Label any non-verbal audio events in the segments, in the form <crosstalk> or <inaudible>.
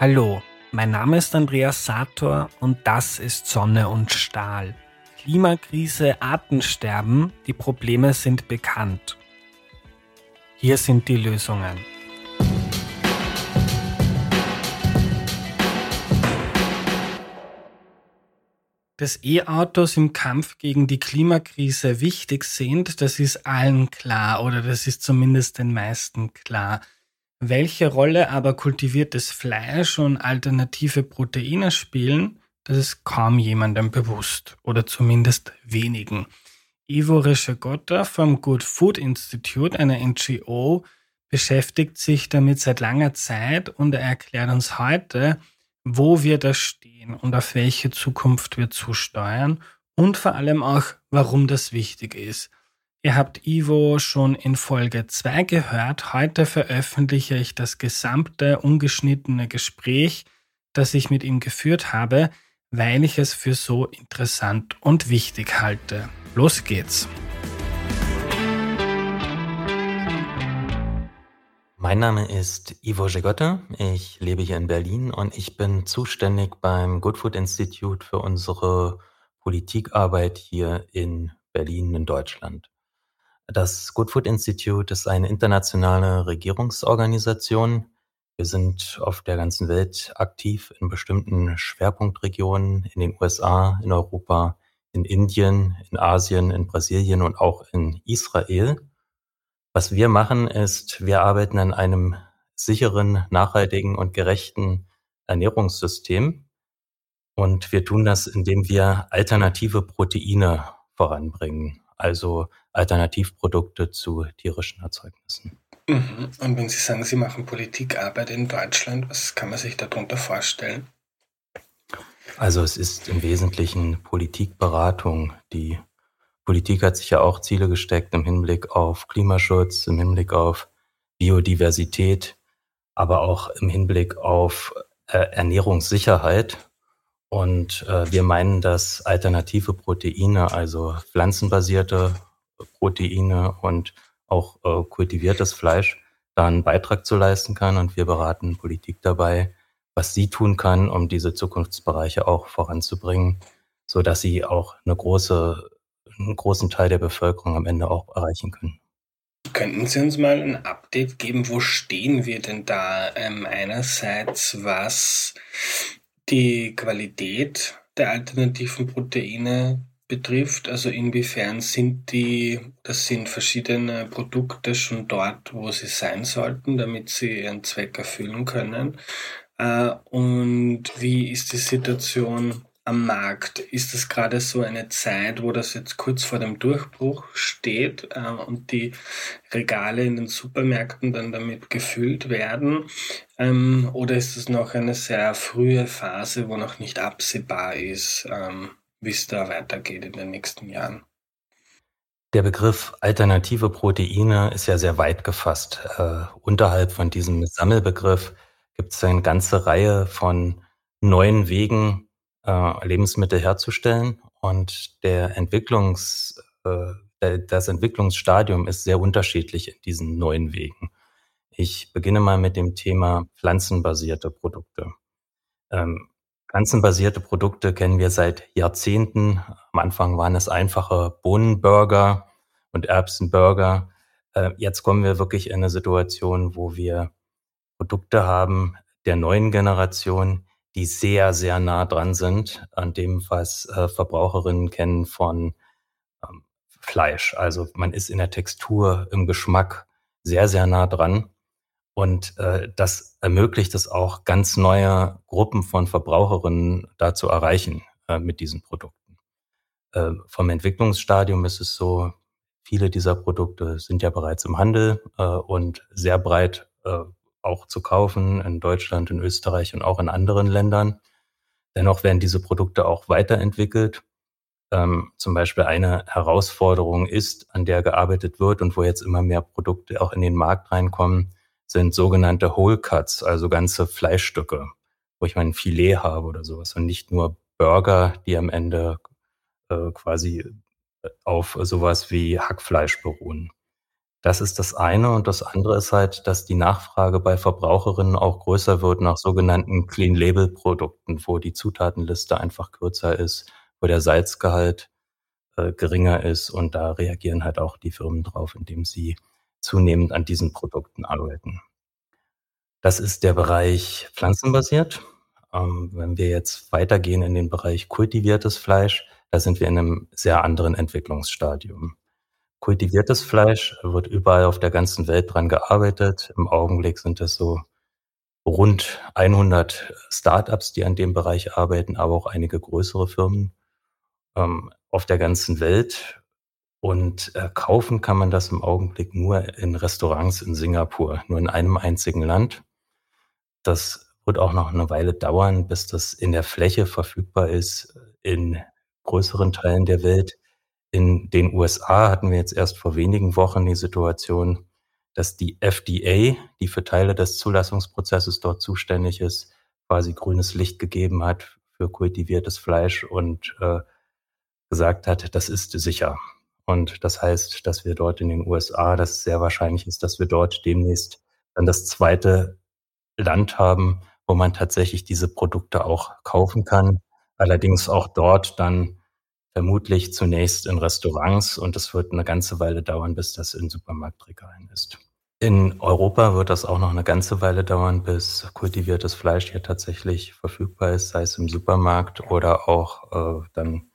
Hallo, mein Name ist Andreas Sator und das ist Sonne und Stahl. Klimakrise, Artensterben, die Probleme sind bekannt. Hier sind die Lösungen. Dass E-Autos im Kampf gegen die Klimakrise wichtig sind, das ist allen klar oder das ist zumindest den meisten klar. Welche Rolle aber kultiviertes Fleisch und alternative Proteine spielen, das ist kaum jemandem bewusst oder zumindest wenigen. Ivo Reschegotta vom Good Food Institute, einer NGO, beschäftigt sich damit seit langer Zeit und er erklärt uns heute, wo wir da stehen und auf welche Zukunft wir zusteuern und vor allem auch, warum das wichtig ist. Ihr habt Ivo schon in Folge 2 gehört. Heute veröffentliche ich das gesamte ungeschnittene Gespräch, das ich mit ihm geführt habe, weil ich es für so interessant und wichtig halte. Los geht's. Mein Name ist Ivo Jegotte. Ich lebe hier in Berlin und ich bin zuständig beim Good Food Institute für unsere Politikarbeit hier in Berlin in Deutschland. Das Good Food Institute ist eine internationale Regierungsorganisation. Wir sind auf der ganzen Welt aktiv in bestimmten Schwerpunktregionen, in den USA, in Europa, in Indien, in Asien, in Brasilien und auch in Israel. Was wir machen ist, wir arbeiten an einem sicheren, nachhaltigen und gerechten Ernährungssystem. Und wir tun das, indem wir alternative Proteine voranbringen also Alternativprodukte zu tierischen Erzeugnissen. Mhm. Und wenn Sie sagen, Sie machen Politikarbeit in Deutschland, was kann man sich darunter vorstellen? Also es ist im Wesentlichen Politikberatung. Die Politik hat sich ja auch Ziele gesteckt im Hinblick auf Klimaschutz, im Hinblick auf Biodiversität, aber auch im Hinblick auf äh, Ernährungssicherheit. Und äh, wir meinen, dass alternative Proteine, also pflanzenbasierte Proteine und auch äh, kultiviertes Fleisch, da einen Beitrag zu leisten kann. Und wir beraten Politik dabei, was sie tun kann, um diese Zukunftsbereiche auch voranzubringen, so dass sie auch eine große, einen großen Teil der Bevölkerung am Ende auch erreichen können. Könnten Sie uns mal ein Update geben? Wo stehen wir denn da? Ähm, einerseits, was die Qualität der alternativen Proteine betrifft, also inwiefern sind die, das sind verschiedene Produkte schon dort, wo sie sein sollten, damit sie ihren Zweck erfüllen können. Äh, und wie ist die Situation am Markt? Ist das gerade so eine Zeit, wo das jetzt kurz vor dem Durchbruch steht äh, und die Regale in den Supermärkten dann damit gefüllt werden? Ähm, oder ist es noch eine sehr frühe Phase, wo noch nicht absehbar ist, ähm, wie es da weitergeht in den nächsten Jahren? Der Begriff alternative Proteine ist ja sehr weit gefasst. Äh, unterhalb von diesem Sammelbegriff gibt es eine ganze Reihe von neuen Wegen, äh, Lebensmittel herzustellen. Und der Entwicklungs, äh, das Entwicklungsstadium ist sehr unterschiedlich in diesen neuen Wegen. Ich beginne mal mit dem Thema pflanzenbasierte Produkte. Ähm, pflanzenbasierte Produkte kennen wir seit Jahrzehnten. Am Anfang waren es einfache Bohnenburger und Erbsenburger. Äh, jetzt kommen wir wirklich in eine Situation, wo wir Produkte haben der neuen Generation, die sehr, sehr nah dran sind an dem, was äh, Verbraucherinnen kennen von ähm, Fleisch. Also man ist in der Textur, im Geschmack sehr, sehr nah dran. Und äh, das ermöglicht es auch, ganz neue Gruppen von Verbraucherinnen da zu erreichen äh, mit diesen Produkten. Äh, vom Entwicklungsstadium ist es so, viele dieser Produkte sind ja bereits im Handel äh, und sehr breit äh, auch zu kaufen in Deutschland, in Österreich und auch in anderen Ländern. Dennoch werden diese Produkte auch weiterentwickelt. Ähm, zum Beispiel eine Herausforderung ist, an der gearbeitet wird und wo jetzt immer mehr Produkte auch in den Markt reinkommen, sind sogenannte Whole Cuts, also ganze Fleischstücke, wo ich mein Filet habe oder sowas und nicht nur Burger, die am Ende äh, quasi auf sowas wie Hackfleisch beruhen. Das ist das eine und das andere ist halt, dass die Nachfrage bei Verbraucherinnen auch größer wird nach sogenannten Clean-Label-Produkten, wo die Zutatenliste einfach kürzer ist, wo der Salzgehalt, äh, geringer ist und da reagieren halt auch die Firmen drauf, indem sie zunehmend an diesen Produkten arbeiten. Das ist der Bereich pflanzenbasiert. Ähm, wenn wir jetzt weitergehen in den Bereich kultiviertes Fleisch, da sind wir in einem sehr anderen Entwicklungsstadium. Kultiviertes Fleisch wird überall auf der ganzen Welt dran gearbeitet. Im Augenblick sind es so rund 100 Startups, die an dem Bereich arbeiten, aber auch einige größere Firmen ähm, auf der ganzen Welt. Und äh, kaufen kann man das im Augenblick nur in Restaurants in Singapur, nur in einem einzigen Land. Das wird auch noch eine Weile dauern, bis das in der Fläche verfügbar ist in größeren Teilen der Welt. In den USA hatten wir jetzt erst vor wenigen Wochen die Situation, dass die FDA, die für Teile des Zulassungsprozesses dort zuständig ist, quasi grünes Licht gegeben hat für kultiviertes Fleisch und äh, gesagt hat, das ist sicher. Und das heißt, dass wir dort in den USA, dass sehr wahrscheinlich ist, dass wir dort demnächst dann das zweite Land haben, wo man tatsächlich diese Produkte auch kaufen kann. Allerdings auch dort dann vermutlich zunächst in Restaurants und es wird eine ganze Weile dauern, bis das in Supermarktregalen ist. In Europa wird das auch noch eine ganze Weile dauern, bis kultiviertes Fleisch hier tatsächlich verfügbar ist, sei es im Supermarkt oder auch äh, dann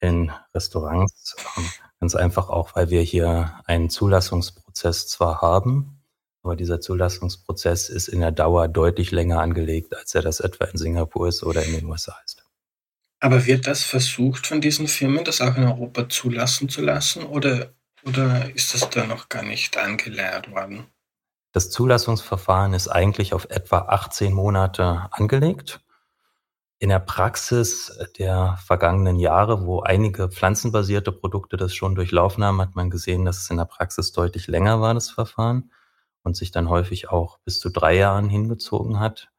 in Restaurants. Ähm, ganz einfach auch, weil wir hier einen Zulassungsprozess zwar haben, aber dieser Zulassungsprozess ist in der Dauer deutlich länger angelegt, als er das etwa in Singapur ist oder in den USA ist. Aber wird das versucht von diesen Firmen, das auch in Europa zulassen zu lassen oder, oder ist das da noch gar nicht angeleiert worden? Das Zulassungsverfahren ist eigentlich auf etwa 18 Monate angelegt. In der Praxis der vergangenen Jahre, wo einige pflanzenbasierte Produkte das schon durchlaufen haben, hat man gesehen, dass es in der Praxis deutlich länger war, das Verfahren, und sich dann häufig auch bis zu drei Jahren hingezogen hat.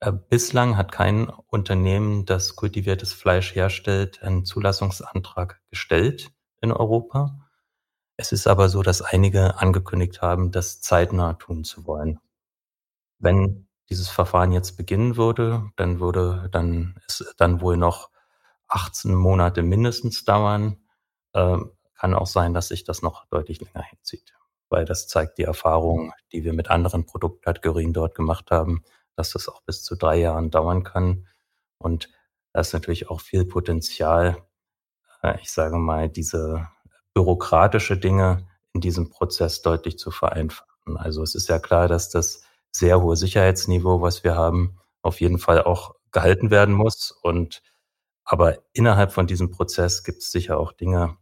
Äh, bislang hat kein Unternehmen, das kultiviertes Fleisch herstellt, einen Zulassungsantrag gestellt in Europa. Es ist aber so, dass einige angekündigt haben, das zeitnah tun zu wollen. Wenn dieses Verfahren jetzt beginnen würde, dann würde dann es dann wohl noch 18 Monate mindestens dauern. Ähm, kann auch sein, dass sich das noch deutlich länger hinzieht, weil das zeigt die Erfahrung, die wir mit anderen Produktkategorien dort gemacht haben, dass das auch bis zu drei Jahren dauern kann. Und da ist natürlich auch viel Potenzial, äh, ich sage mal, diese bürokratische Dinge in diesem Prozess deutlich zu vereinfachen. Also es ist ja klar, dass das sehr hohe Sicherheitsniveau, was wir haben, auf jeden Fall auch gehalten werden muss. Und aber innerhalb von diesem Prozess gibt es sicher auch Dinge,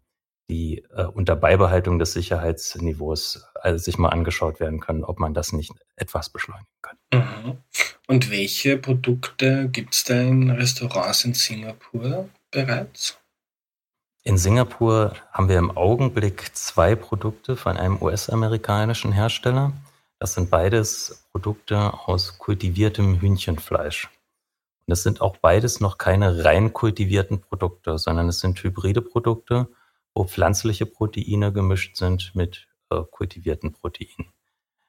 die äh, unter Beibehaltung des Sicherheitsniveaus also sich mal angeschaut werden können, ob man das nicht etwas beschleunigen kann. Mhm. Und welche Produkte gibt es da in Restaurants in Singapur bereits? In Singapur haben wir im Augenblick zwei Produkte von einem US-amerikanischen Hersteller. Das sind beides Produkte aus kultiviertem Hühnchenfleisch. Und es sind auch beides noch keine rein kultivierten Produkte, sondern es sind hybride Produkte, wo pflanzliche Proteine gemischt sind mit äh, kultivierten Proteinen.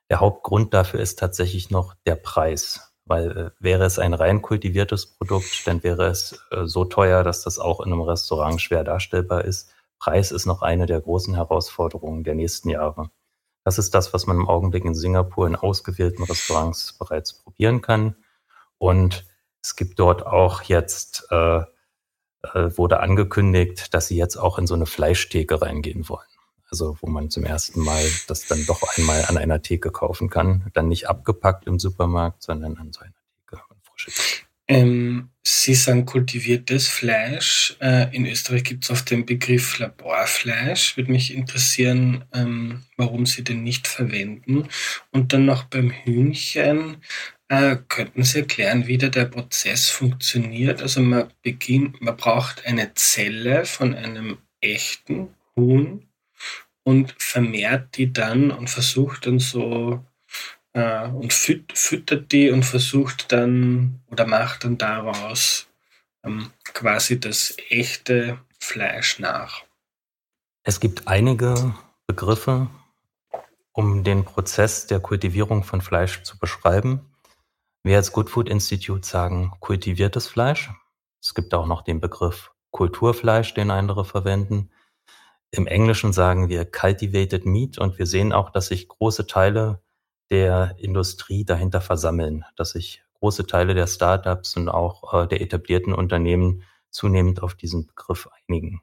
Der Hauptgrund dafür ist tatsächlich noch der Preis, weil äh, wäre es ein rein kultiviertes Produkt, dann wäre es äh, so teuer, dass das auch in einem Restaurant schwer darstellbar ist. Preis ist noch eine der großen Herausforderungen der nächsten Jahre. Das ist das, was man im Augenblick in Singapur in ausgewählten Restaurants bereits probieren kann. Und es gibt dort auch jetzt äh, äh, wurde angekündigt, dass sie jetzt auch in so eine Fleischtheke reingehen wollen. Also wo man zum ersten Mal das dann doch einmal an einer Theke kaufen kann. Dann nicht abgepackt im Supermarkt, sondern an so einer Theke. Ähm, Sie sagen kultiviertes Fleisch. Äh, in Österreich gibt es oft den Begriff Laborfleisch. Würde mich interessieren, ähm, warum Sie den nicht verwenden. Und dann noch beim Hühnchen. Äh, könnten Sie erklären, wie der Prozess funktioniert? Also man beginnt, man braucht eine Zelle von einem echten Huhn und vermehrt die dann und versucht dann so äh, und füt füttert die und versucht dann oder macht dann daraus ähm, quasi das echte Fleisch nach. Es gibt einige Begriffe, Um den Prozess der Kultivierung von Fleisch zu beschreiben, wir als Good Food Institute sagen kultiviertes Fleisch. Es gibt auch noch den Begriff Kulturfleisch, den andere verwenden. Im Englischen sagen wir cultivated meat und wir sehen auch, dass sich große Teile der Industrie dahinter versammeln, dass sich große Teile der Startups und auch äh, der etablierten Unternehmen zunehmend auf diesen Begriff einigen.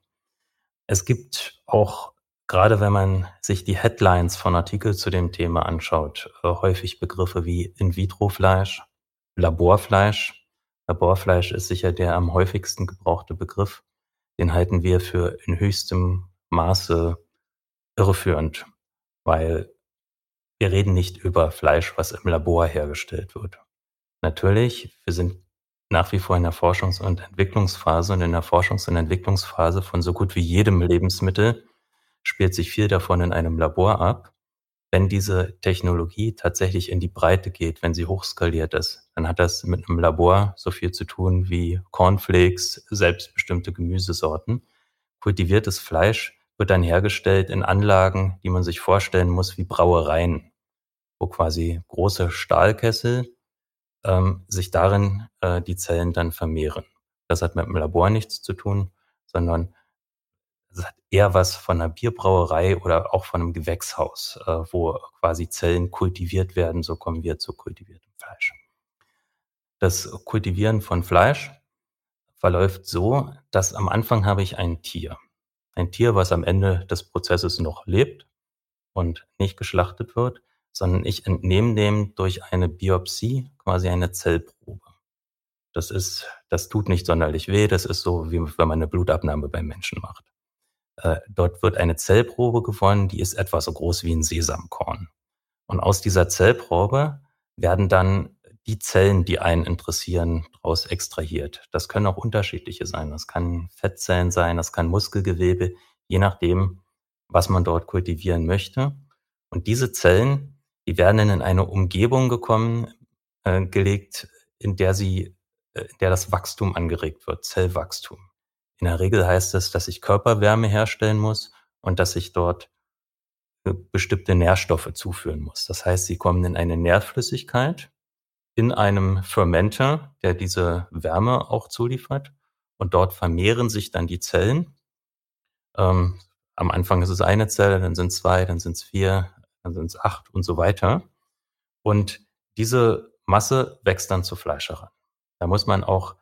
Es gibt auch, gerade wenn man sich die Headlines von Artikeln zu dem Thema anschaut, äh, häufig Begriffe wie In-vitro-Fleisch, Laborfleisch. Laborfleisch ist sicher der am häufigsten gebrauchte Begriff. Den halten wir für in höchstem Maße irreführend, weil wir reden nicht über Fleisch, was im Labor hergestellt wird. Natürlich, wir sind nach wie vor in der Forschungs- und Entwicklungsphase und in der Forschungs- und Entwicklungsphase von so gut wie jedem Lebensmittel spielt sich viel davon in einem Labor ab. Wenn diese Technologie tatsächlich in die Breite geht, wenn sie hochskaliert ist, dann hat das mit einem Labor so viel zu tun wie Cornflakes, selbstbestimmte Gemüsesorten. Kultiviertes Fleisch wird dann hergestellt in Anlagen, die man sich vorstellen muss wie Brauereien, wo quasi große Stahlkessel ähm, sich darin äh, die Zellen dann vermehren. Das hat mit dem Labor nichts zu tun, sondern es hat eher was von einer Bierbrauerei oder auch von einem Gewächshaus, äh, wo quasi Zellen kultiviert werden. So kommen wir zu kultiviertem Fleisch. Das Kultivieren von Fleisch verläuft so, dass am Anfang habe ich ein Tier. Ein Tier, was am Ende des Prozesses noch lebt und nicht geschlachtet wird sondern ich entnehme dem durch eine Biopsie quasi eine Zellprobe. Das ist, das tut nicht sonderlich weh. Das ist so, wie wenn man eine Blutabnahme beim Menschen macht. Äh, dort wird eine Zellprobe gewonnen, die ist etwa so groß wie ein Sesamkorn. Und aus dieser Zellprobe werden dann die Zellen, die einen interessieren, daraus extrahiert. Das können auch unterschiedliche sein. Das kann Fettzellen sein, das kann Muskelgewebe, je nachdem, was man dort kultivieren möchte. Und diese Zellen, die werden in eine Umgebung gekommen, äh, gelegt, in der sie, äh, in der das Wachstum angeregt wird, Zellwachstum. In der Regel heißt es, dass ich Körperwärme herstellen muss und dass ich dort äh, bestimmte Nährstoffe zuführen muss. Das heißt, sie kommen in eine Nährflüssigkeit in einem Fermenter, der diese Wärme auch zuliefert. Und dort vermehren sich dann die Zellen. Ähm, am Anfang ist es eine Zelle, dann sind es zwei, dann sind es vier, dann sind es acht und so weiter. Und diese Masse wächst dann zu Fleisch heran. Da muss man auch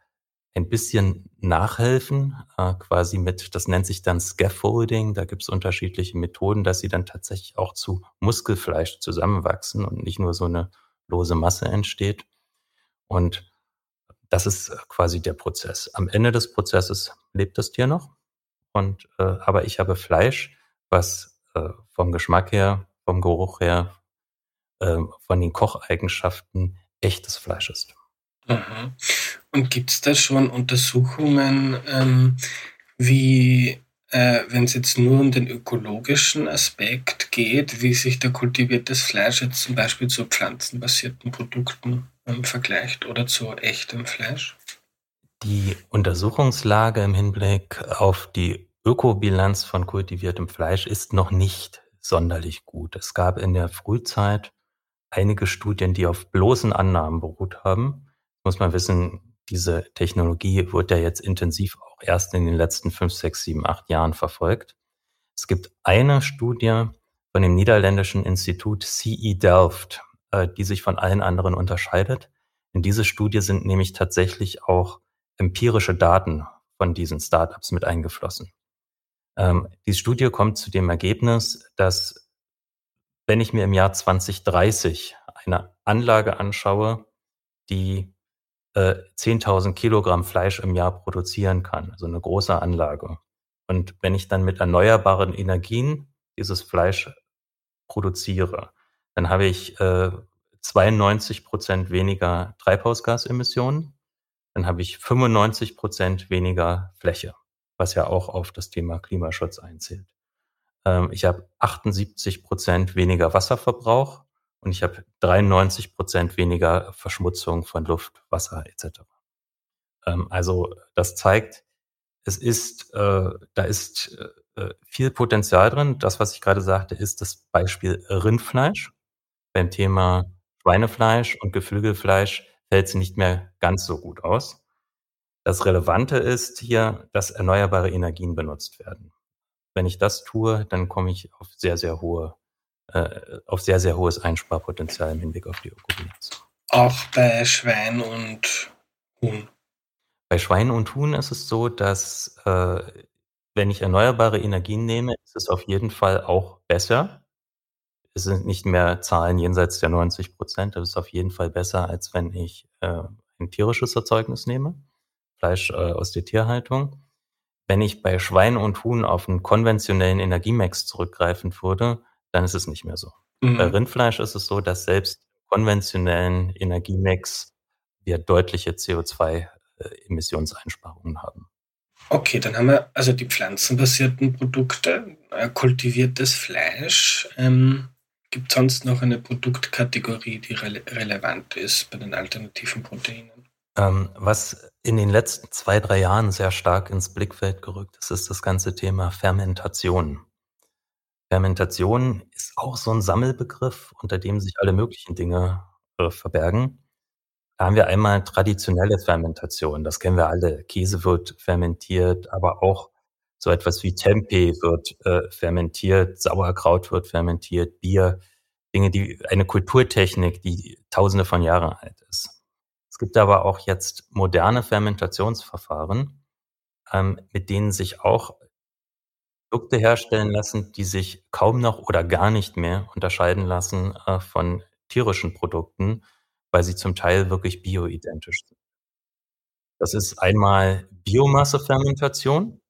ein bisschen nachhelfen, äh, quasi mit, das nennt sich dann Scaffolding. Da gibt es unterschiedliche Methoden, dass sie dann tatsächlich auch zu Muskelfleisch zusammenwachsen und nicht nur so eine lose Masse entsteht. Und das ist quasi der Prozess. Am Ende des Prozesses lebt das Tier noch. Und äh, aber ich habe Fleisch, was äh, vom Geschmack her vom Geruch her, äh, von den Kocheigenschaften echtes Fleisch ist. Aha. Und gibt es da schon Untersuchungen, ähm, wie, äh, wenn es jetzt nur um den ökologischen Aspekt geht, wie sich der kultiviertes Fleisch jetzt zum Beispiel zu pflanzenbasierten Produkten ähm, vergleicht oder zu echtem Fleisch? Die Untersuchungslage im Hinblick auf die Ökobilanz von kultiviertem Fleisch ist noch nicht sonderlich gut. Es gab in der Frühzeit einige Studien, die auf bloßen Annahmen beruht haben. Muss man wissen, diese Technologie wird ja jetzt intensiv auch erst in den letzten fünf, sechs, sieben, acht Jahren verfolgt. Es gibt eine Studie von dem niederländischen Institut CE Delft, äh, die sich von allen anderen unterscheidet. In diese Studie sind nämlich tatsächlich auch empirische Daten von diesen Startups mit eingeflossen. Ähm, die Studie kommt zu dem Ergebnis, dass wenn ich mir im Jahr 2030 eine Anlage anschaue, die äh, 10.000 Kilogramm Fleisch im Jahr produzieren kann, also eine große Anlage. Und wenn ich dann mit erneuerbaren Energien dieses Fleisch produziere, dann habe ich äh, 92 Prozent weniger Treibhausgasemissionen, dann habe ich 95 Prozent weniger Fläche was ja auch auf das Thema Klimaschutz einzählt. Ähm, ich habe 78 Prozent weniger Wasserverbrauch und ich habe 93 Prozent weniger Verschmutzung von Luft, Wasser etc. Ähm, also das zeigt, es ist, äh, da ist äh, äh, viel Potenzial drin. Das, was ich gerade sagte, ist das Beispiel Rindfleisch. Beim Thema Schweinefleisch und Geflügelfleisch fällt es nicht mehr ganz so gut aus. Das Relevante ist hier, dass erneuerbare Energien benutzt werden. Wenn ich das tue, dann komme ich auf sehr, sehr hohe, äh, auf sehr, sehr hohes Einsparpotenzial im Hinblick auf die Ökobilanz. Auch bei Schwein und Huhn. Bei Schwein und Huhn ist es so, dass äh, wenn ich erneuerbare Energien nehme, ist es auf jeden Fall auch besser. Es sind nicht mehr Zahlen jenseits der 90 Prozent. Das ist auf jeden Fall besser, als wenn ich äh, ein tierisches Erzeugnis nehme, Fleisch äh, aus der Tierhaltung. Wenn ich bei Schwein und Huhn auf einen konventionellen Energiemix zurückgreifen würde, dann ist es nicht mehr so. Mhm. Bei Rindfleisch ist es so, dass selbst konventionellen Energiemix wir deutliche CO2-Emissionseinsparungen haben. Okay, dann haben wir also die pflanzenbasierten Produkte, äh, kultiviertes Fleisch. Ähm, Gibt es sonst noch eine Produktkategorie, die rele relevant ist bei den alternativen Proteinen? Ähm, was in den letzten zwei, drei Jahren sehr stark ins Blickfeld gerückt ist, ist das ganze Thema Fermentation. Fermentation ist auch so ein Sammelbegriff, unter dem sich alle möglichen Dinge äh, verbergen. Da haben wir einmal traditionelle Fermentation, das kennen wir alle. Käse wird fermentiert, aber auch so etwas wie Tempeh wird äh, fermentiert, Sauerkraut wird fermentiert, Bier, Dinge, die eine Kulturtechnik, die tausende von Jahren alt ist. Es gibt aber auch jetzt moderne Fermentationsverfahren, ähm, mit denen sich auch Produkte herstellen lassen, die sich kaum noch oder gar nicht mehr unterscheiden lassen äh, von tierischen Produkten, weil sie zum Teil wirklich bioidentisch sind. Das ist einmal Biomassefermentation.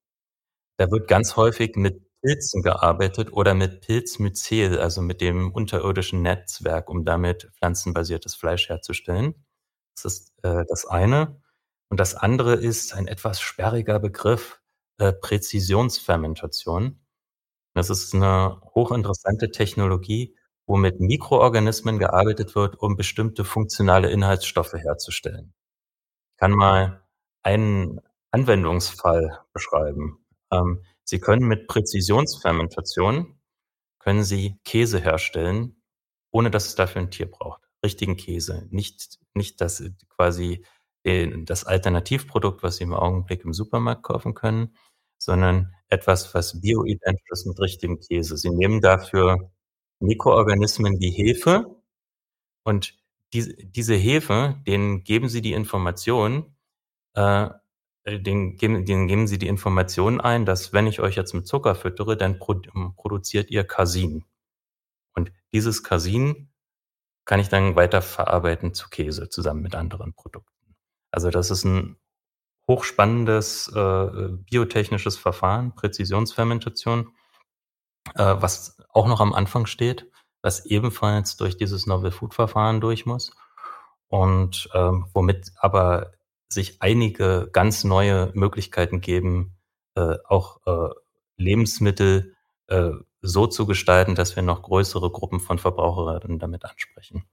Da wird ganz häufig mit Pilzen gearbeitet oder mit Pilzmyzel, also mit dem unterirdischen Netzwerk, um damit pflanzenbasiertes Fleisch herzustellen. Das ist äh, das eine. Und das andere ist ein etwas sperriger Begriff, äh, Präzisionsfermentation. Das ist eine hochinteressante Technologie, wo mit Mikroorganismen gearbeitet wird, um bestimmte funktionale Inhaltsstoffe herzustellen. Ich kann mal einen Anwendungsfall beschreiben. Ähm, Sie können mit Präzisionsfermentation können Sie Käse herstellen, ohne dass es dafür ein Tier braucht richtigen Käse, nicht, nicht das quasi äh, das Alternativprodukt, was Sie im Augenblick im Supermarkt kaufen können, sondern etwas, was bioidentisch ist mit richtigem Käse. Sie nehmen dafür Mikroorganismen wie Hefe und diese, diese Hefe, denen geben Sie die Information, äh, den, geben, denen geben Sie die Information ein, dass wenn ich euch jetzt mit Zucker füttere, dann produziert ihr Casin. Und dieses Casin kann ich dann weiterverarbeiten zu Käse zusammen mit anderen Produkten. Also das ist ein hochspannendes äh, biotechnisches Verfahren, Präzisionsfermentation, äh, was auch noch am Anfang steht, was ebenfalls durch dieses Novel Food Verfahren durch muss und ähm, womit aber sich einige ganz neue Möglichkeiten geben, äh, auch äh, Lebensmittel äh, so zu gestalten, dass wir noch größere Gruppen von Verbraucherinnen damit ansprechen.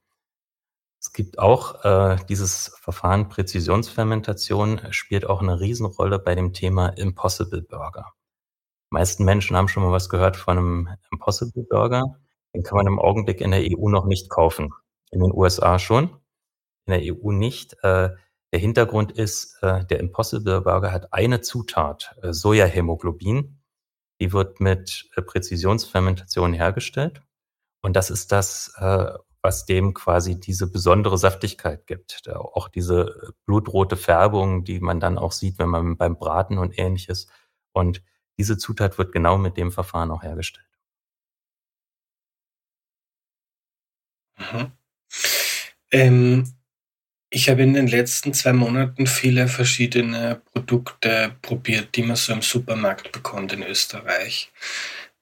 Es gibt auch äh, dieses Verfahren Präzisionsfermentation spielt auch eine Riesenrolle bei dem Thema Impossible Burger. Die meisten Menschen haben schon mal was gehört von einem Impossible Burger. Den kann man im Augenblick in der EU noch nicht kaufen. In den USA schon, in der EU nicht. Äh, der Hintergrund ist, äh, der Impossible Burger hat eine Zutat, äh, Sojahemoglobin. Die wird mit äh, Präzisionsfermentation hergestellt. Und das ist das, äh, was dem quasi diese besondere Saftigkeit gibt. Auch diese äh, blutrote Färbung, die man dann auch sieht, wenn man beim Braten und ähnliches. Und diese Zutat wird genau mit dem Verfahren auch hergestellt. Mhm. Ähm, ich habe in den letzten zwei Monaten viele verschiedene Produkte probiert, die man so im Supermarkt bekommt in Österreich.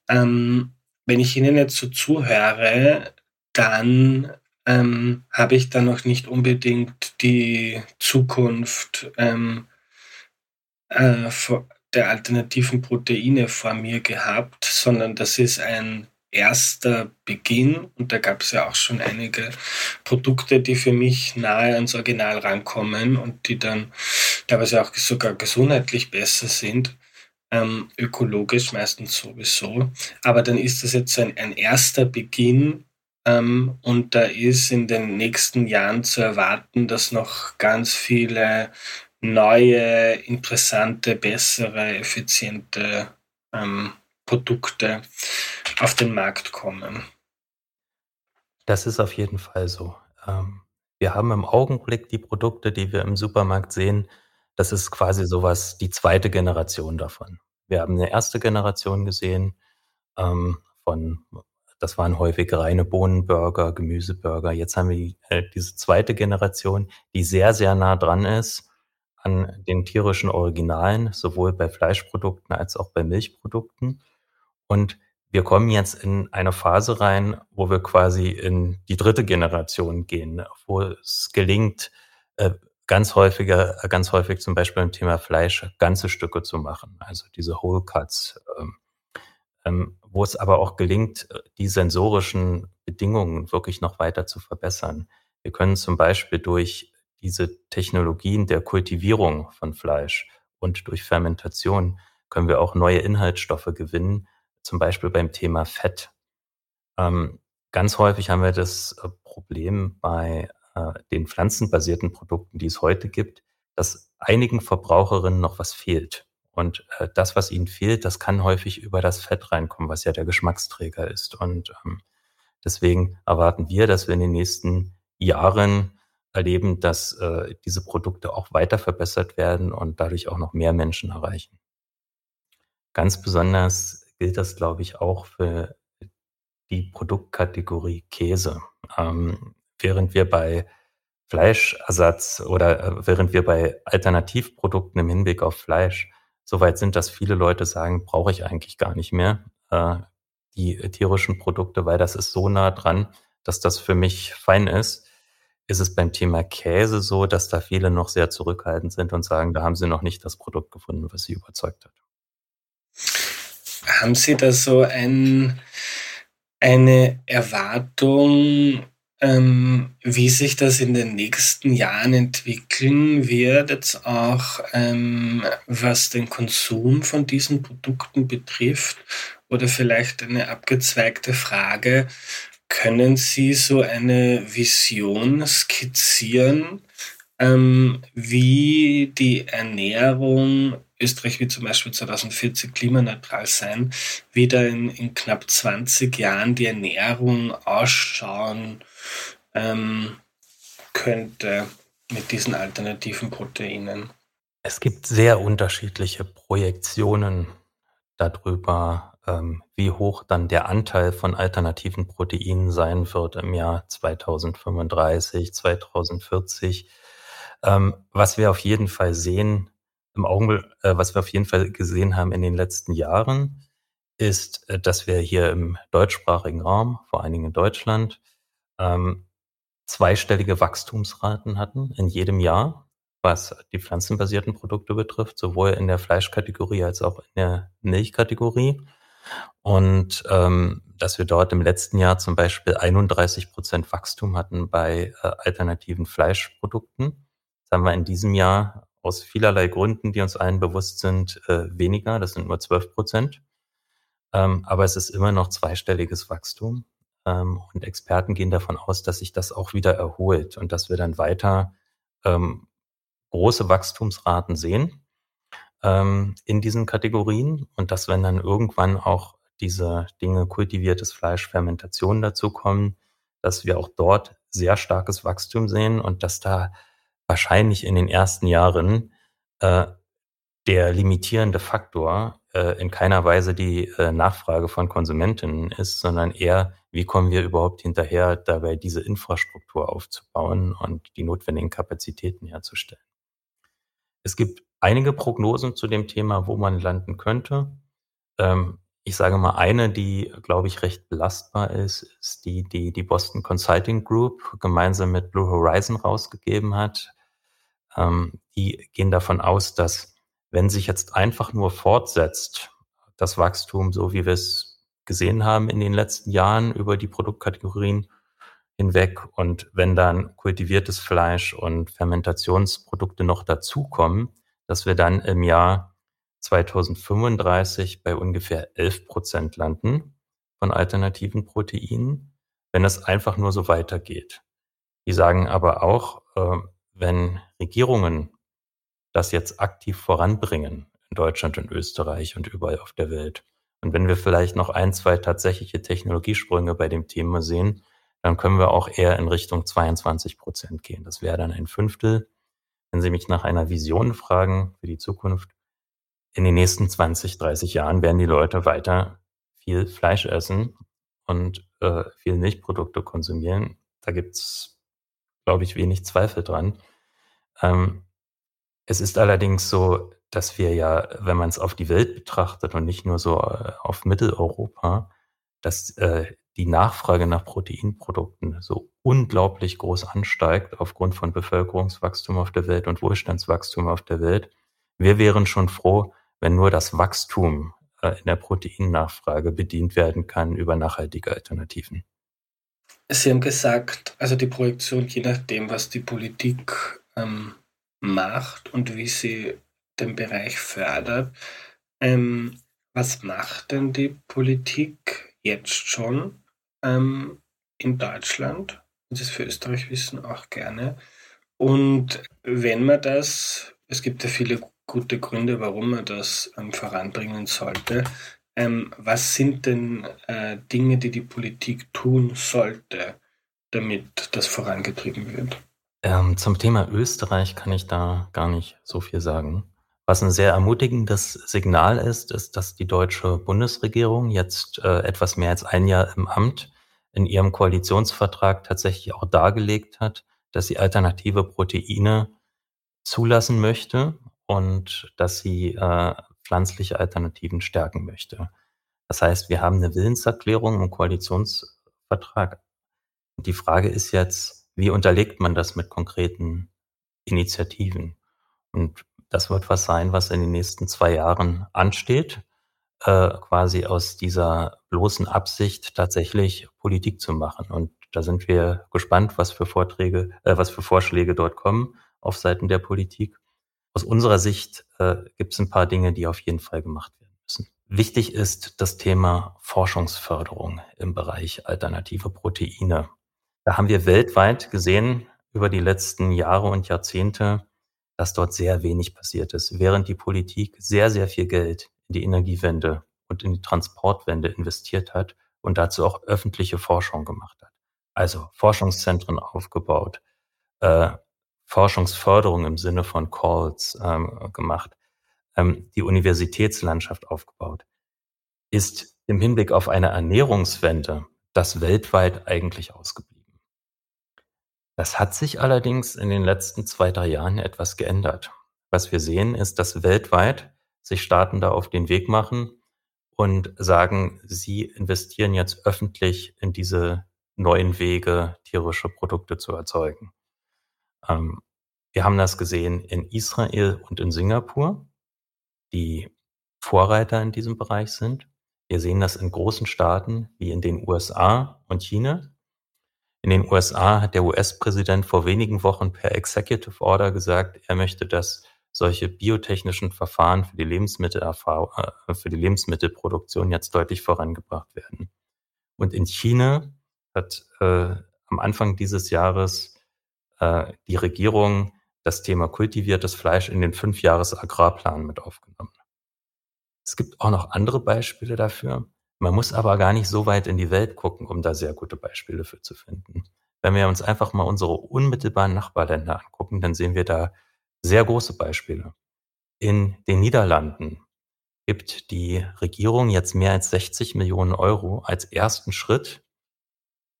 Ähm, wenn ich Ihnen jetzt so zuhöre, dann ähm, habe ich da noch nicht unbedingt die Zukunft ähm, äh, der alternativen Proteine vor mir gehabt, sondern das ist ein erster Beginn und da gab es ja auch schon einige Produkte, die für mich nahe ans Original rankommen und die dann teilweise auch sogar gesundheitlich besser sind. ähm, ökologisch meistens sowieso. Aber dann ist das jetzt ein, ein erster Beginn ähm, und da ist in den nächsten Jahren zu erwarten, dass noch ganz viele neue, interessante, bessere, effiziente ähm, Produkte auf den Markt kommen. Das ist auf jeden Fall so. Ähm, wir haben im Augenblick die Produkte, die wir im Supermarkt sehen, das ist quasi sowas, die zweite Generation davon. Wir haben eine erste Generation gesehen ähm, von, das waren häufig reine Bohnenburger, Gemüseburger. Jetzt haben wir die, äh, diese zweite Generation, die sehr, sehr nah dran ist an den tierischen Originalen, sowohl bei Fleischprodukten als auch bei Milchprodukten. Und wir kommen jetzt in eine Phase rein, wo wir quasi in die dritte Generation gehen, wo es gelingt, äh, ganz häufiger, ganz häufig zum Beispiel im Thema Fleisch ganze Stücke zu machen, also diese Whole Cuts, ähm, wo es aber auch gelingt, die sensorischen Bedingungen wirklich noch weiter zu verbessern. Wir können zum Beispiel durch diese Technologien der Kultivierung von Fleisch und durch Fermentation können wir auch neue Inhaltsstoffe gewinnen, zum Beispiel beim Thema Fett. Ähm, ganz häufig haben wir das äh, Problem bei äh, den pflanzenbasierten Produkten, die es heute gibt, dass einigen Verbraucherinnen noch was fehlt. Und äh, das, was ihnen fehlt, das kann häufig über das Fett reinkommen, was ja der Geschmacksträger ist. Und ähm, deswegen erwarten wir, dass wir in den nächsten Jahren erleben, dass äh, diese Produkte auch weiter verbessert werden und dadurch auch noch mehr Menschen erreichen. Ganz besonders gilt das, glaube ich, auch für die Produktkategorie Käse. Ähm, während wir bei Fleischersatz oder äh, während wir bei Alternativprodukten im Hinblick auf Fleisch so weit sind, dass viele Leute sagen, brauche ich eigentlich gar nicht mehr äh, die tierischen Produkte, weil das ist so nah dran, dass das für mich fein ist. Ist es beim Thema Käse so, dass da viele noch sehr zurückhaltend sind und sagen, da haben sie noch nicht das Produkt gefunden, was sie überzeugt hat. Haben Sie da so ein, eine Erwartung ähm, wie sich das in den nächsten Jahren entwickeln wird, jetzt auch ähm, was den Konsum von diesen Produkten betrifft. Oder vielleicht eine abgezweigte Frage, können Sie so eine Vision skizzieren, ähm, wie die Ernährung Österreich wird zum Beispiel 2040 klimaneutral sein, wie da in, in knapp 20 Jahren die Ernährung ausschauen ähm, könnte mit diesen alternativen Proteinen. Es gibt sehr unterschiedliche Projektionen darüber, ähm, wie hoch dann der Anteil von alternativen Proteinen sein wird im Jahr 2035, 2040. Ähm, was wir auf jeden Fall sehen, im Augenblick, äh, was wir auf jeden Fall gesehen haben in den letzten Jahren, ist, äh, dass wir hier im deutschsprachigen Raum, vor allen Dingen in Deutschland, ähm, zweistellige Wachstumsraten hatten in jedem Jahr, was die pflanzenbasierten Produkte betrifft, sowohl in der Fleischkategorie als auch in der Milchkategorie. Und ähm, dass wir dort im letzten Jahr zum Beispiel 31 Prozent Wachstum hatten bei äh, alternativen Fleischprodukten. Das haben wir in diesem Jahr aus vielerlei Gründen, die uns allen bewusst sind, äh, weniger. Das sind nur 12 Prozent. Ähm, aber es ist immer noch zweistelliges Wachstum. Ähm, und Experten gehen davon aus, dass sich das auch wieder erholt und dass wir dann weiter ähm, große Wachstumsraten sehen ähm, in diesen Kategorien und dass wenn dann irgendwann auch diese Dinge kultiviertes Fleisch, Fermentation dazukommen, dass wir auch dort sehr starkes Wachstum sehen und dass da wahrscheinlich in den ersten Jahren äh, der limitierende Faktor äh, in keiner Weise die äh, Nachfrage von Konsumentinnen ist, sondern eher, wie kommen wir überhaupt hinterher, dabei diese Infrastruktur aufzubauen und die notwendigen Kapazitäten herzustellen. Es gibt einige Prognosen zu dem Thema, wo man landen könnte. Ähm, ich sage mal, eine, die, glaube ich, recht belastbar ist, ist die, die die Boston Consulting Group gemeinsam mit Blue Horizon rausgegeben hat. Ähm, die gehen davon aus, dass wenn sich jetzt einfach nur fortsetzt, das Wachstum, so wie wir es gesehen haben in den letzten Jahren über die Produktkategorien hinweg und wenn dann kultiviertes Fleisch und Fermentationsprodukte noch dazukommen, dass wir dann im Jahr 2035 bei ungefähr 11 Prozent landen von alternativen Proteinen, wenn es einfach nur so weitergeht. Die sagen aber auch, äh, wenn Regierungen das jetzt aktiv voranbringen, in Deutschland und Österreich und überall auf der Welt, und wenn wir vielleicht noch ein, zwei tatsächliche Technologiesprünge bei dem Thema sehen, dann können wir auch eher in Richtung 22 Prozent gehen. Das wäre dann ein Fünftel. Wenn Sie mich nach einer Vision fragen für die Zukunft, in den nächsten 20, 30 Jahren werden die Leute weiter viel Fleisch essen und äh, viel Milchprodukte konsumieren. Da gibt's, glaube ich, wenig Zweifel dran. Ähm, es ist allerdings so, dass wir ja, wenn man es auf die Welt betrachtet und nicht nur so äh, auf Mitteleuropa, dass äh, die Nachfrage nach Proteinprodukten so unglaublich groß ansteigt aufgrund von Bevölkerungswachstum auf der Welt und Wohlstandswachstum auf der Welt. Wir wären schon froh, wenn nur das Wachstum äh, in der Proteinnachfrage bedient werden kann über nachhaltige Alternativen. Sie haben gesagt, also die Projektion, je nachdem, was die Politik ähm, macht und wie sie den Bereich fördert. Ähm, was macht denn die Politik jetzt schon ähm, in Deutschland? Das für Österreich wissen auch gerne. Und wenn man das, es gibt ja viele gute Gründe, warum man das ähm, voranbringen sollte. Ähm, was sind denn äh, Dinge, die die Politik tun sollte, damit das vorangetrieben wird? Ähm, zum Thema Österreich kann ich da gar nicht so viel sagen. Was ein sehr ermutigendes Signal ist, ist, dass die deutsche Bundesregierung jetzt äh, etwas mehr als ein Jahr im Amt in ihrem Koalitionsvertrag tatsächlich auch dargelegt hat, dass sie alternative Proteine zulassen möchte und dass sie äh, pflanzliche Alternativen stärken möchte. Das heißt, wir haben eine Willenserklärung im Koalitionsvertrag. Und die Frage ist jetzt, wie unterlegt man das mit konkreten Initiativen? Und das wird was sein, was in den nächsten zwei Jahren ansteht, äh, quasi aus dieser bloßen Absicht tatsächlich Politik zu machen. Und da sind wir gespannt, was für Vorträge, äh, was für Vorschläge dort kommen auf Seiten der Politik. Aus unserer Sicht äh, gibt es ein paar Dinge, die auf jeden Fall gemacht werden müssen. Wichtig ist das Thema Forschungsförderung im Bereich alternative Proteine. Da haben wir weltweit gesehen über die letzten Jahre und Jahrzehnte, dass dort sehr wenig passiert ist, während die Politik sehr, sehr viel Geld in die Energiewende und in die Transportwende investiert hat und dazu auch öffentliche Forschung gemacht hat. Also Forschungszentren aufgebaut, äh, Forschungsförderung im Sinne von Calls ähm, gemacht, ähm, die Universitätslandschaft aufgebaut, ist im Hinblick auf eine Ernährungswende das weltweit eigentlich ausgeblieben. Das hat sich allerdings in den letzten zwei, drei Jahren etwas geändert. Was wir sehen, ist, dass weltweit sich Staaten da auf den Weg machen und sagen, sie investieren jetzt öffentlich in diese neuen Wege, tierische Produkte zu erzeugen. Ähm, wir haben das gesehen in Israel und in Singapur, die Vorreiter in diesem Bereich sind. Wir sehen das in großen Staaten wie in den USA und China, in den USA hat der US-Präsident vor wenigen Wochen per Executive Order gesagt, er möchte, dass solche biotechnischen Verfahren für die, äh, für die Lebensmittelproduktion jetzt deutlich vorangebracht werden. Und in China hat äh, am Anfang dieses Jahres äh, die Regierung das Thema kultiviertes Fleisch in den Fünfjahres-Agrarplan mit aufgenommen. Es gibt auch noch andere Beispiele dafür. Man muss aber gar nicht so weit in die Welt gucken, um da sehr gute Beispiele für zu finden. Wenn wir uns einfach mal unsere unmittelbaren Nachbarländer angucken, dann sehen wir da sehr große Beispiele. In den Niederlanden gibt die Regierung jetzt mehr als 60 Millionen Euro als ersten Schritt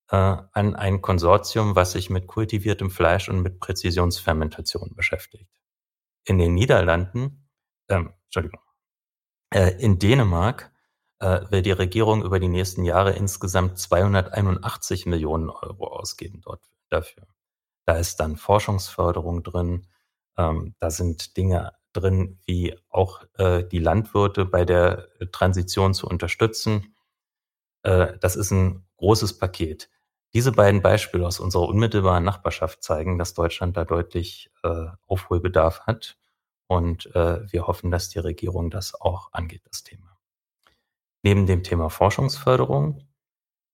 äh, an ein Konsortium, was sich mit kultiviertem Fleisch und mit Präzisionsfermentation beschäftigt. In den Niederlanden, ähm, Entschuldigung, äh, in Dänemark äh, will die Regierung über die nächsten Jahre insgesamt 281 Millionen Euro ausgeben dort dafür. Da ist dann Forschungsförderung drin, ähm, da sind Dinge drin, wie auch äh, die Landwirte bei der Transition zu unterstützen. Äh, das ist ein großes Paket. Diese beiden Beispiele aus unserer unmittelbaren Nachbarschaft zeigen, dass Deutschland da deutlich äh, Aufholbedarf hat und äh, wir hoffen, dass die Regierung das auch angeht, das Thema. Neben dem Thema Forschungsförderung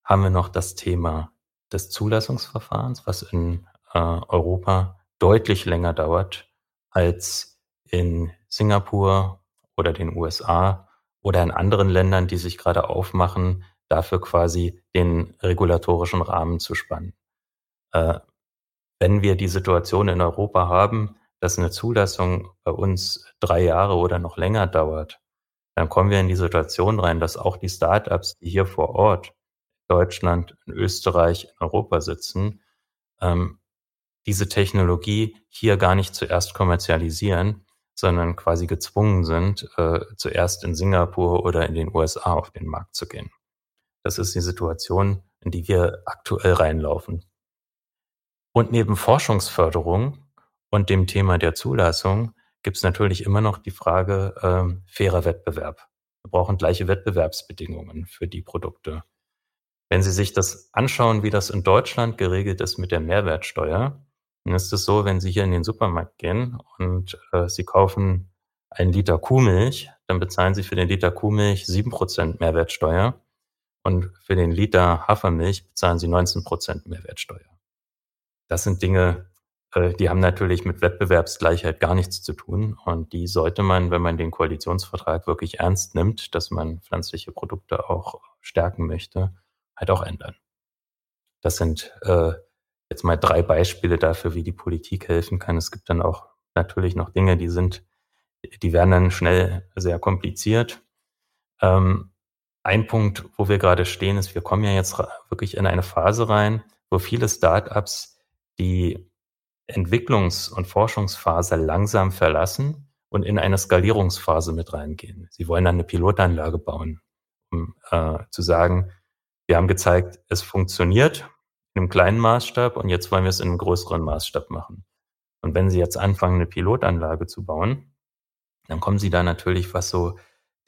haben wir noch das Thema des Zulassungsverfahrens, was in äh, Europa deutlich länger dauert als in Singapur oder den USA oder in anderen Ländern, die sich gerade aufmachen, dafür quasi den regulatorischen Rahmen zu spannen. Äh, wenn wir die Situation in Europa haben, dass eine Zulassung bei uns drei Jahre oder noch länger dauert, dann kommen wir in die Situation rein, dass auch die Startups, die hier vor Ort, Deutschland, in Österreich, in Europa sitzen, ähm, diese Technologie hier gar nicht zuerst kommerzialisieren, sondern quasi gezwungen sind, äh, zuerst in Singapur oder in den USA auf den Markt zu gehen. Das ist die Situation, in die wir aktuell reinlaufen. Und neben Forschungsförderung und dem Thema der Zulassung gibt es natürlich immer noch die Frage ähm, fairer Wettbewerb. Wir brauchen gleiche Wettbewerbsbedingungen für die Produkte. Wenn Sie sich das anschauen, wie das in Deutschland geregelt ist mit der Mehrwertsteuer, dann ist es so, wenn Sie hier in den Supermarkt gehen und äh, Sie kaufen einen Liter Kuhmilch, dann bezahlen Sie für den Liter Kuhmilch sieben Prozent Mehrwertsteuer und für den Liter Hafermilch bezahlen Sie 19 Prozent Mehrwertsteuer. Das sind Dinge, äh, die haben natürlich mit Wettbewerbsgleichheit gar nichts zu tun und die sollte man, wenn man den Koalitionsvertrag wirklich ernst nimmt, dass man pflanzliche Produkte auch stärken möchte, halt auch ändern. Das sind äh, jetzt mal drei Beispiele dafür, wie die Politik helfen kann. Es gibt dann auch natürlich noch Dinge, die sind, die werden dann schnell sehr kompliziert. Ähm, ein Punkt, wo wir gerade stehen, ist, wir kommen ja jetzt wirklich in eine Phase rein, wo viele Startups die Entwicklungs- und Forschungsphase langsam verlassen und in eine Skalierungsphase mit reingehen. Sie wollen dann eine Pilotanlage bauen, um äh, zu sagen, wir haben gezeigt, es funktioniert in einem kleinen Maßstab und jetzt wollen wir es in einem größeren Maßstab machen. Und wenn Sie jetzt anfangen, eine Pilotanlage zu bauen, dann kommen Sie da natürlich, was so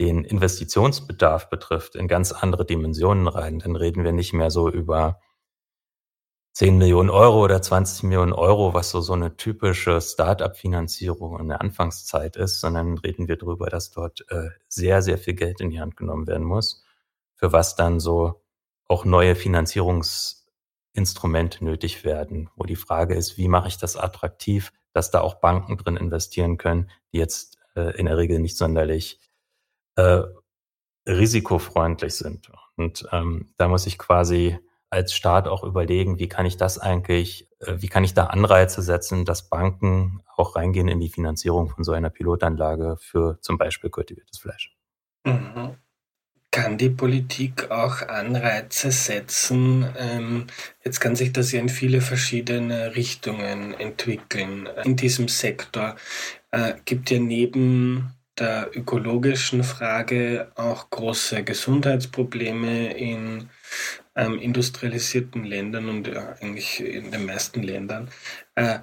den Investitionsbedarf betrifft, in ganz andere Dimensionen rein. Dann reden wir nicht mehr so über 10 Millionen Euro oder 20 Millionen Euro, was so, so eine typische Start-up-Finanzierung in der Anfangszeit ist, sondern reden wir darüber, dass dort äh, sehr, sehr viel Geld in die Hand genommen werden muss, für was dann so auch neue Finanzierungs- Instrumente nötig werden, wo die Frage ist, wie mache ich das attraktiv, dass da auch Banken drin investieren können, die jetzt äh, in der Regel nicht sonderlich äh, risikofreundlich sind. Und ähm, da muss ich quasi als Staat auch überlegen, wie kann ich das eigentlich, äh, wie kann ich da Anreize setzen, dass Banken auch reingehen in die Finanzierung von so einer Pilotanlage für zum Beispiel kultiviertes Fleisch. Mhm. Kann die Politik auch Anreize setzen? Ähm, jetzt kann sich das ja in viele verschiedene Richtungen entwickeln. In diesem Sektor äh, gibt ja neben der ökologischen Frage auch große Gesundheitsprobleme in ähm, industrialisierten Ländern und ja, eigentlich in den meisten Ländern. Äh,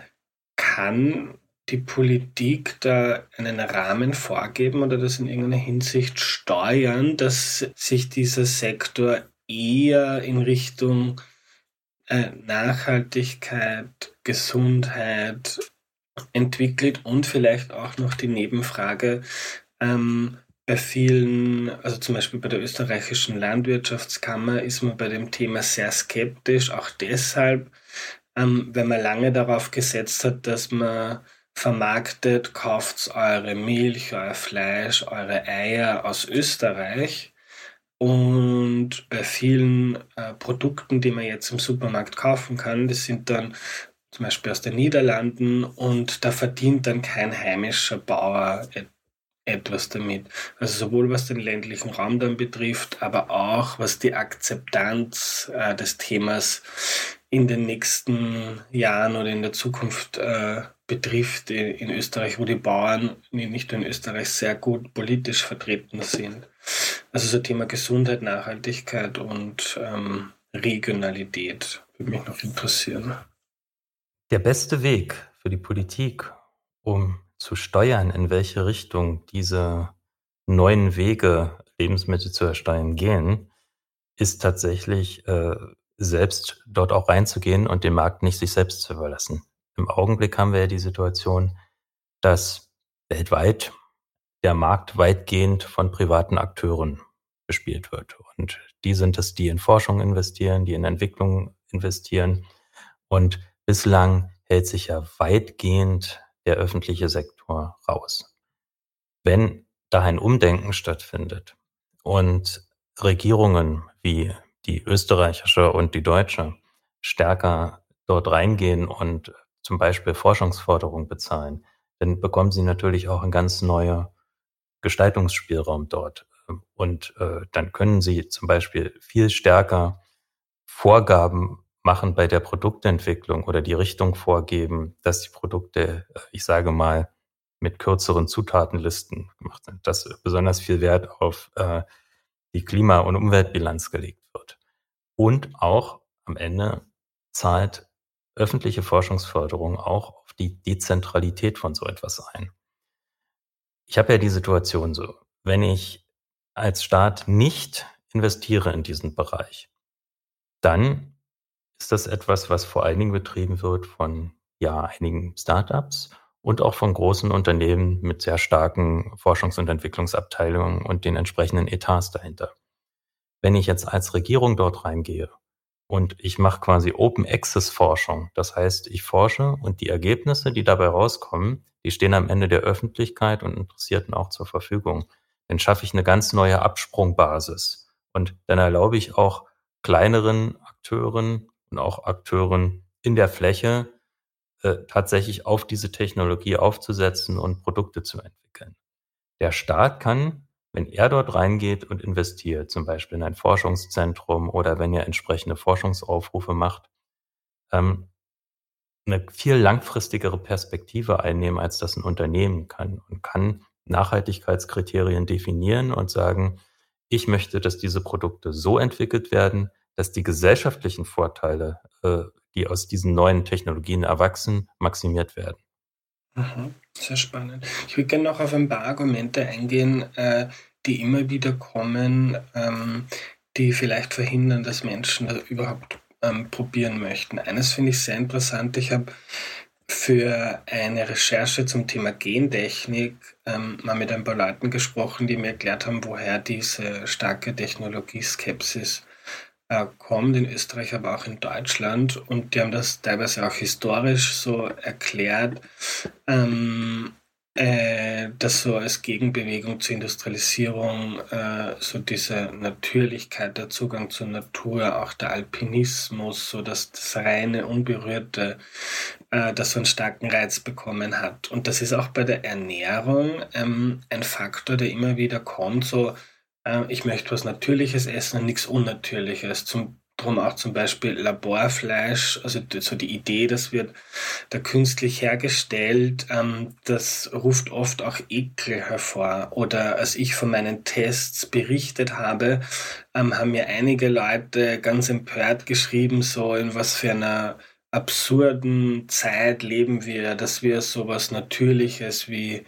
kann die Politik da einen Rahmen vorgeben oder das in irgendeiner Hinsicht steuern, dass sich dieser Sektor eher in Richtung äh, Nachhaltigkeit, Gesundheit entwickelt und vielleicht auch noch die Nebenfrage, ähm, bei vielen, also zum Beispiel bei der österreichischen Landwirtschaftskammer ist man bei dem Thema sehr skeptisch, auch deshalb, ähm, wenn man lange darauf gesetzt hat, dass man vermarktet, kauft eure Milch, euer Fleisch, eure Eier aus Österreich. Und bei vielen äh, Produkten, die man jetzt im Supermarkt kaufen kann, das sind dann zum Beispiel aus den Niederlanden und da verdient dann kein heimischer Bauer etwas damit. Also sowohl was den ländlichen Raum dann betrifft, aber auch was die Akzeptanz äh, des Themas in den nächsten Jahren oder in der Zukunft äh, betrifft in Österreich, wo die Bauern nicht nur in Österreich sehr gut politisch vertreten sind. Also so Thema Gesundheit, Nachhaltigkeit und ähm, Regionalität würde mich noch interessieren. Der beste Weg für die Politik, um zu steuern, in welche Richtung diese neuen Wege, Lebensmittel zu erstellen, gehen, ist tatsächlich äh, selbst dort auch reinzugehen und den Markt nicht sich selbst zu überlassen. Im Augenblick haben wir ja die Situation, dass weltweit der Markt weitgehend von privaten Akteuren bespielt wird. Und die sind es, die in Forschung investieren, die in Entwicklung investieren. Und bislang hält sich ja weitgehend der öffentliche Sektor raus. Wenn da ein Umdenken stattfindet und Regierungen wie die österreichische und die deutsche stärker dort reingehen und zum Beispiel Forschungsforderungen bezahlen, dann bekommen sie natürlich auch ein ganz neuer Gestaltungsspielraum dort. Und äh, dann können sie zum Beispiel viel stärker Vorgaben machen bei der Produktentwicklung oder die Richtung vorgeben, dass die Produkte, äh, ich sage mal, mit kürzeren Zutatenlisten gemacht sind, dass besonders viel Wert auf äh, die Klima- und Umweltbilanz gelegt wird. Und auch am Ende zahlt öffentliche Forschungsförderung auch auf die Dezentralität von so etwas ein. Ich habe ja die Situation so, wenn ich als Staat nicht investiere in diesen Bereich, dann ist das etwas, was vor allen Dingen betrieben wird von ja einigen Startups und auch von großen Unternehmen mit sehr starken Forschungs- und Entwicklungsabteilungen und den entsprechenden Etats dahinter. Wenn ich jetzt als Regierung dort reingehe und ich mache quasi Open Access Forschung, das heißt, ich forsche und die Ergebnisse, die dabei rauskommen, die stehen am Ende der Öffentlichkeit und Interessierten auch zur Verfügung. Dann schaffe ich eine ganz neue Absprungbasis und dann erlaube ich auch kleineren Akteuren und auch Akteuren in der Fläche äh, tatsächlich auf diese Technologie aufzusetzen und Produkte zu entwickeln. Der Staat kann, wenn er dort reingeht und investiert, zum Beispiel in ein Forschungszentrum oder wenn er entsprechende Forschungsaufrufe macht, ähm, eine viel langfristigere Perspektive einnehmen, als das ein Unternehmen kann und kann Nachhaltigkeitskriterien definieren und sagen, ich möchte, dass diese Produkte so entwickelt werden, dass die gesellschaftlichen Vorteile äh, die aus diesen neuen Technologien erwachsen, maximiert werden. Sehr spannend. Ich würde gerne noch auf ein paar Argumente eingehen, äh, die immer wieder kommen, ähm, die vielleicht verhindern, dass Menschen das überhaupt ähm, probieren möchten. Eines finde ich sehr interessant. Ich habe für eine Recherche zum Thema Gentechnik ähm, mal mit ein paar Leuten gesprochen, die mir erklärt haben, woher diese starke Technologieskepsis äh, kommt, in Österreich, aber auch in Deutschland. Und die haben das teilweise auch historisch so erklärt, ähm, äh, dass so als Gegenbewegung zur Industrialisierung äh, so diese Natürlichkeit, der Zugang zur Natur, auch der Alpinismus, so dass das reine, unberührte, äh, das so einen starken Reiz bekommen hat. Und das ist auch bei der Ernährung ähm, ein Faktor, der immer wieder kommt, so äh, ich möchte was Natürliches essen und nichts Unnatürliches. Zum, drum auch zum Beispiel Laborfleisch, also so die Idee, das wird da künstlich hergestellt, ähm, das ruft oft auch Ekel hervor. Oder als ich von meinen Tests berichtet habe, ähm, haben mir einige Leute ganz empört geschrieben, so in was für einer absurden Zeit leben wir, dass wir sowas Natürliches wie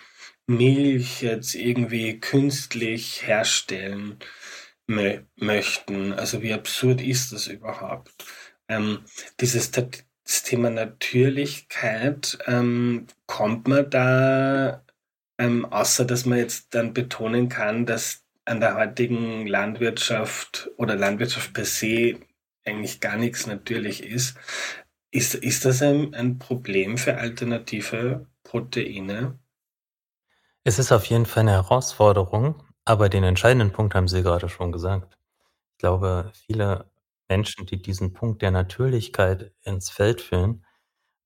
Milch jetzt irgendwie künstlich herstellen mö möchten. Also wie absurd ist das überhaupt? Ähm, dieses das Thema Natürlichkeit, ähm, kommt man da, ähm, außer dass man jetzt dann betonen kann, dass an der heutigen Landwirtschaft oder Landwirtschaft per se eigentlich gar nichts natürlich ist. Ist, ist das ein, ein Problem für alternative Proteine? Es ist auf jeden Fall eine Herausforderung, aber den entscheidenden Punkt haben Sie gerade schon gesagt. Ich glaube, viele Menschen, die diesen Punkt der Natürlichkeit ins Feld führen,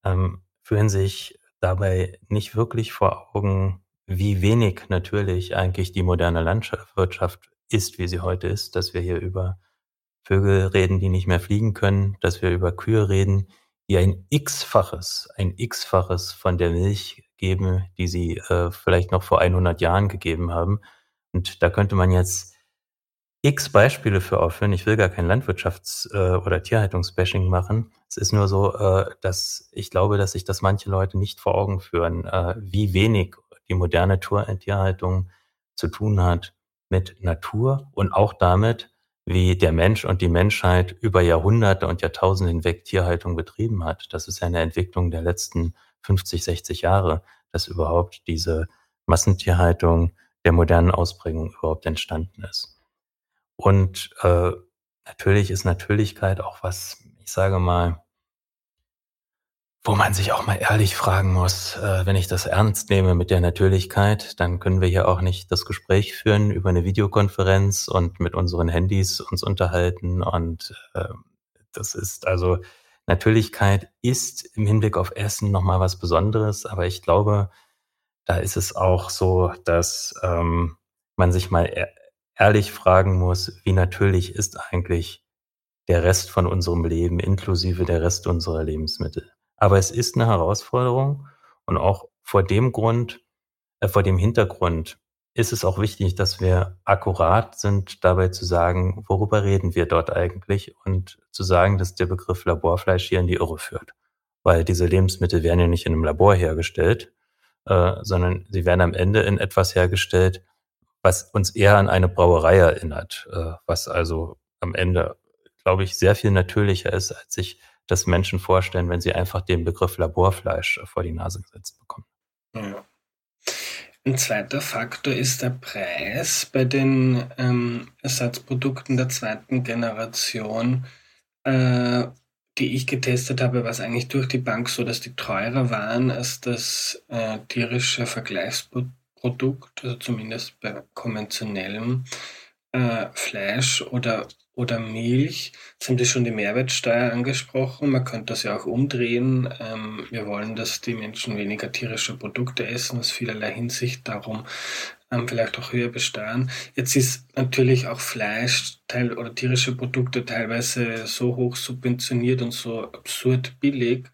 ähm, führen sich dabei nicht wirklich vor Augen, wie wenig natürlich eigentlich die moderne Landwirtschaft ist, wie sie heute ist, dass wir hier über Vögel reden, die nicht mehr fliegen können, dass wir über Kühe reden, die ein x-faches, ein x-faches von der Milch geben, die sie äh, vielleicht noch vor 100 Jahren gegeben haben. Und da könnte man jetzt x Beispiele für aufführen. Ich will gar kein Landwirtschafts- äh, oder Tierhaltungsbashing machen. Es ist nur so, äh, dass ich glaube, dass sich das manche Leute nicht vor Augen führen, äh, wie wenig die moderne Tierhaltung zu tun hat mit Natur und auch damit, wie der Mensch und die Menschheit über Jahrhunderte und Jahrtausende hinweg Tierhaltung betrieben hat. Das ist eine Entwicklung der letzten 50, 60 Jahre, dass überhaupt diese Massentierhaltung der modernen Ausprägung überhaupt entstanden ist. Und äh, natürlich ist Natürlichkeit auch was, ich sage mal, wo man sich auch mal ehrlich fragen muss, äh, wenn ich das ernst nehme mit der Natürlichkeit, dann können wir hier auch nicht das Gespräch führen über eine Videokonferenz und mit unseren Handys uns unterhalten. Und äh, das ist also Natürlichkeit ist im Hinblick auf Essen nochmal was Besonderes, aber ich glaube, da ist es auch so, dass ähm, man sich mal e ehrlich fragen muss, wie natürlich ist eigentlich der Rest von unserem Leben inklusive der Rest unserer Lebensmittel. Aber es ist eine Herausforderung und auch vor dem Grund, äh, vor dem Hintergrund ist es auch wichtig, dass wir akkurat sind, dabei zu sagen, worüber reden wir dort eigentlich und zu sagen, dass der Begriff Laborfleisch hier in die Irre führt. Weil diese Lebensmittel werden ja nicht in einem Labor hergestellt, äh, sondern sie werden am Ende in etwas hergestellt, was uns eher an eine Brauerei erinnert, äh, was also am Ende, glaube ich, sehr viel natürlicher ist, als sich das Menschen vorstellen, wenn sie einfach den Begriff Laborfleisch vor die Nase gesetzt bekommen. Ja. Ein zweiter Faktor ist der Preis bei den ähm, Ersatzprodukten der zweiten Generation, äh, die ich getestet habe, war es eigentlich durch die Bank so, dass die teurer waren als das äh, tierische Vergleichsprodukt, also zumindest bei konventionellem äh, Fleisch oder oder Milch. Jetzt haben Sie schon die Mehrwertsteuer angesprochen. Man könnte das ja auch umdrehen. Ähm, wir wollen, dass die Menschen weniger tierische Produkte essen, aus vielerlei Hinsicht darum ähm, vielleicht auch höher besteuern. Jetzt ist natürlich auch Fleisch teil oder tierische Produkte teilweise so hoch subventioniert und so absurd billig,